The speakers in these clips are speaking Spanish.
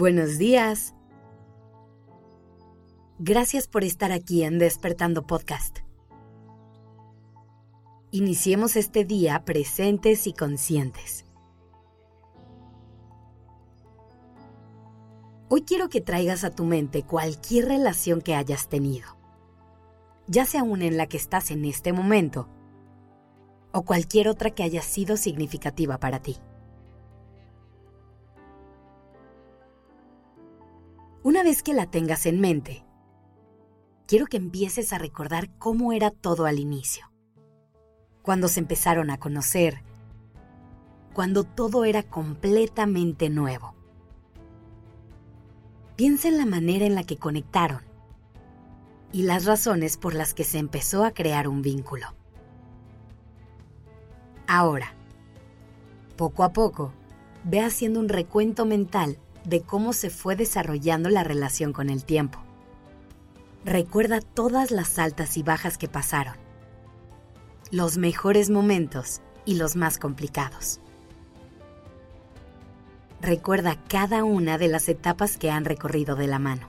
Buenos días. Gracias por estar aquí en Despertando Podcast. Iniciemos este día presentes y conscientes. Hoy quiero que traigas a tu mente cualquier relación que hayas tenido, ya sea una en la que estás en este momento o cualquier otra que haya sido significativa para ti. Una vez que la tengas en mente, quiero que empieces a recordar cómo era todo al inicio. Cuando se empezaron a conocer, cuando todo era completamente nuevo. Piensa en la manera en la que conectaron y las razones por las que se empezó a crear un vínculo. Ahora, poco a poco, ve haciendo un recuento mental de cómo se fue desarrollando la relación con el tiempo. Recuerda todas las altas y bajas que pasaron, los mejores momentos y los más complicados. Recuerda cada una de las etapas que han recorrido de la mano.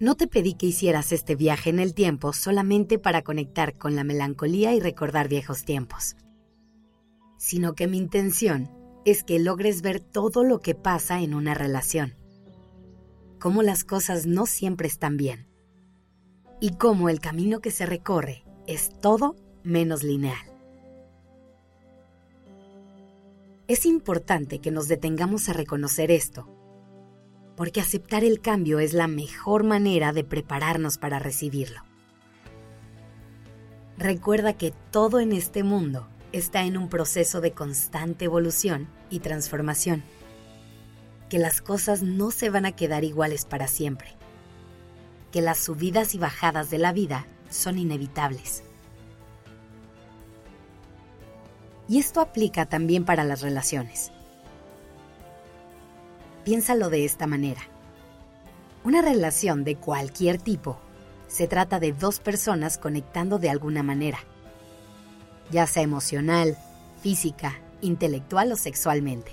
No te pedí que hicieras este viaje en el tiempo solamente para conectar con la melancolía y recordar viejos tiempos sino que mi intención es que logres ver todo lo que pasa en una relación, cómo las cosas no siempre están bien y cómo el camino que se recorre es todo menos lineal. Es importante que nos detengamos a reconocer esto, porque aceptar el cambio es la mejor manera de prepararnos para recibirlo. Recuerda que todo en este mundo está en un proceso de constante evolución y transformación, que las cosas no se van a quedar iguales para siempre, que las subidas y bajadas de la vida son inevitables. Y esto aplica también para las relaciones. Piénsalo de esta manera. Una relación de cualquier tipo se trata de dos personas conectando de alguna manera ya sea emocional, física, intelectual o sexualmente.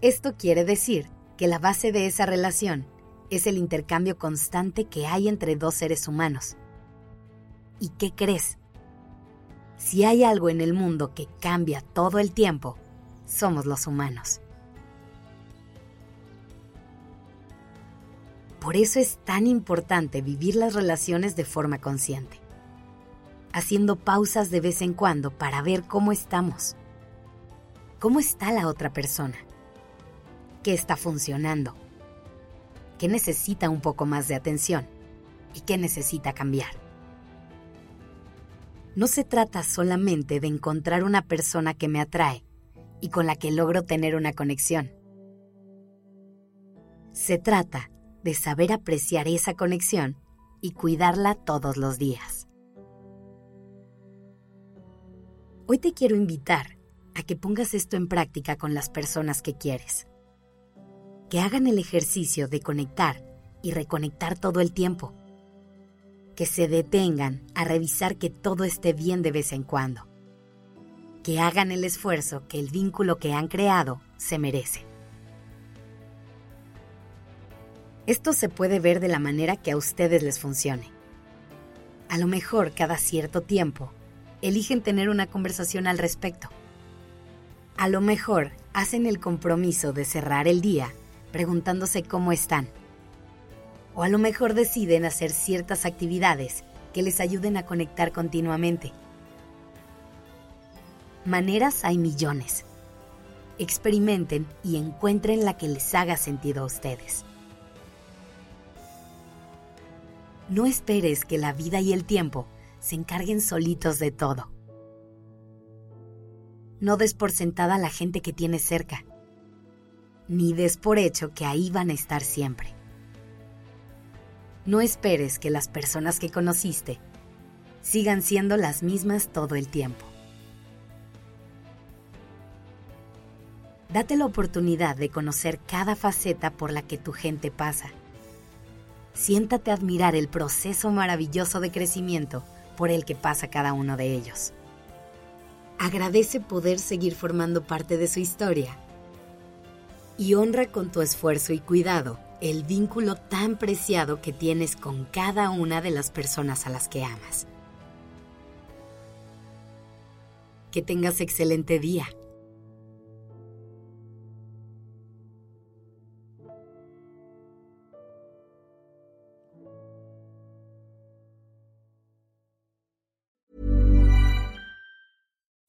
Esto quiere decir que la base de esa relación es el intercambio constante que hay entre dos seres humanos. ¿Y qué crees? Si hay algo en el mundo que cambia todo el tiempo, somos los humanos. Por eso es tan importante vivir las relaciones de forma consciente haciendo pausas de vez en cuando para ver cómo estamos. ¿Cómo está la otra persona? ¿Qué está funcionando? ¿Qué necesita un poco más de atención? ¿Y qué necesita cambiar? No se trata solamente de encontrar una persona que me atrae y con la que logro tener una conexión. Se trata de saber apreciar esa conexión y cuidarla todos los días. Hoy te quiero invitar a que pongas esto en práctica con las personas que quieres. Que hagan el ejercicio de conectar y reconectar todo el tiempo. Que se detengan a revisar que todo esté bien de vez en cuando. Que hagan el esfuerzo que el vínculo que han creado se merece. Esto se puede ver de la manera que a ustedes les funcione. A lo mejor cada cierto tiempo eligen tener una conversación al respecto. A lo mejor hacen el compromiso de cerrar el día preguntándose cómo están. O a lo mejor deciden hacer ciertas actividades que les ayuden a conectar continuamente. Maneras hay millones. Experimenten y encuentren la que les haga sentido a ustedes. No esperes que la vida y el tiempo se encarguen solitos de todo. No des por sentada a la gente que tienes cerca, ni des por hecho que ahí van a estar siempre. No esperes que las personas que conociste sigan siendo las mismas todo el tiempo. Date la oportunidad de conocer cada faceta por la que tu gente pasa. Siéntate a admirar el proceso maravilloso de crecimiento por el que pasa cada uno de ellos. agradece poder seguir formando parte de su historia y honra con tu esfuerzo y cuidado el vínculo tan preciado que tienes con cada una de las personas a las que amas. Que tengas excelente día.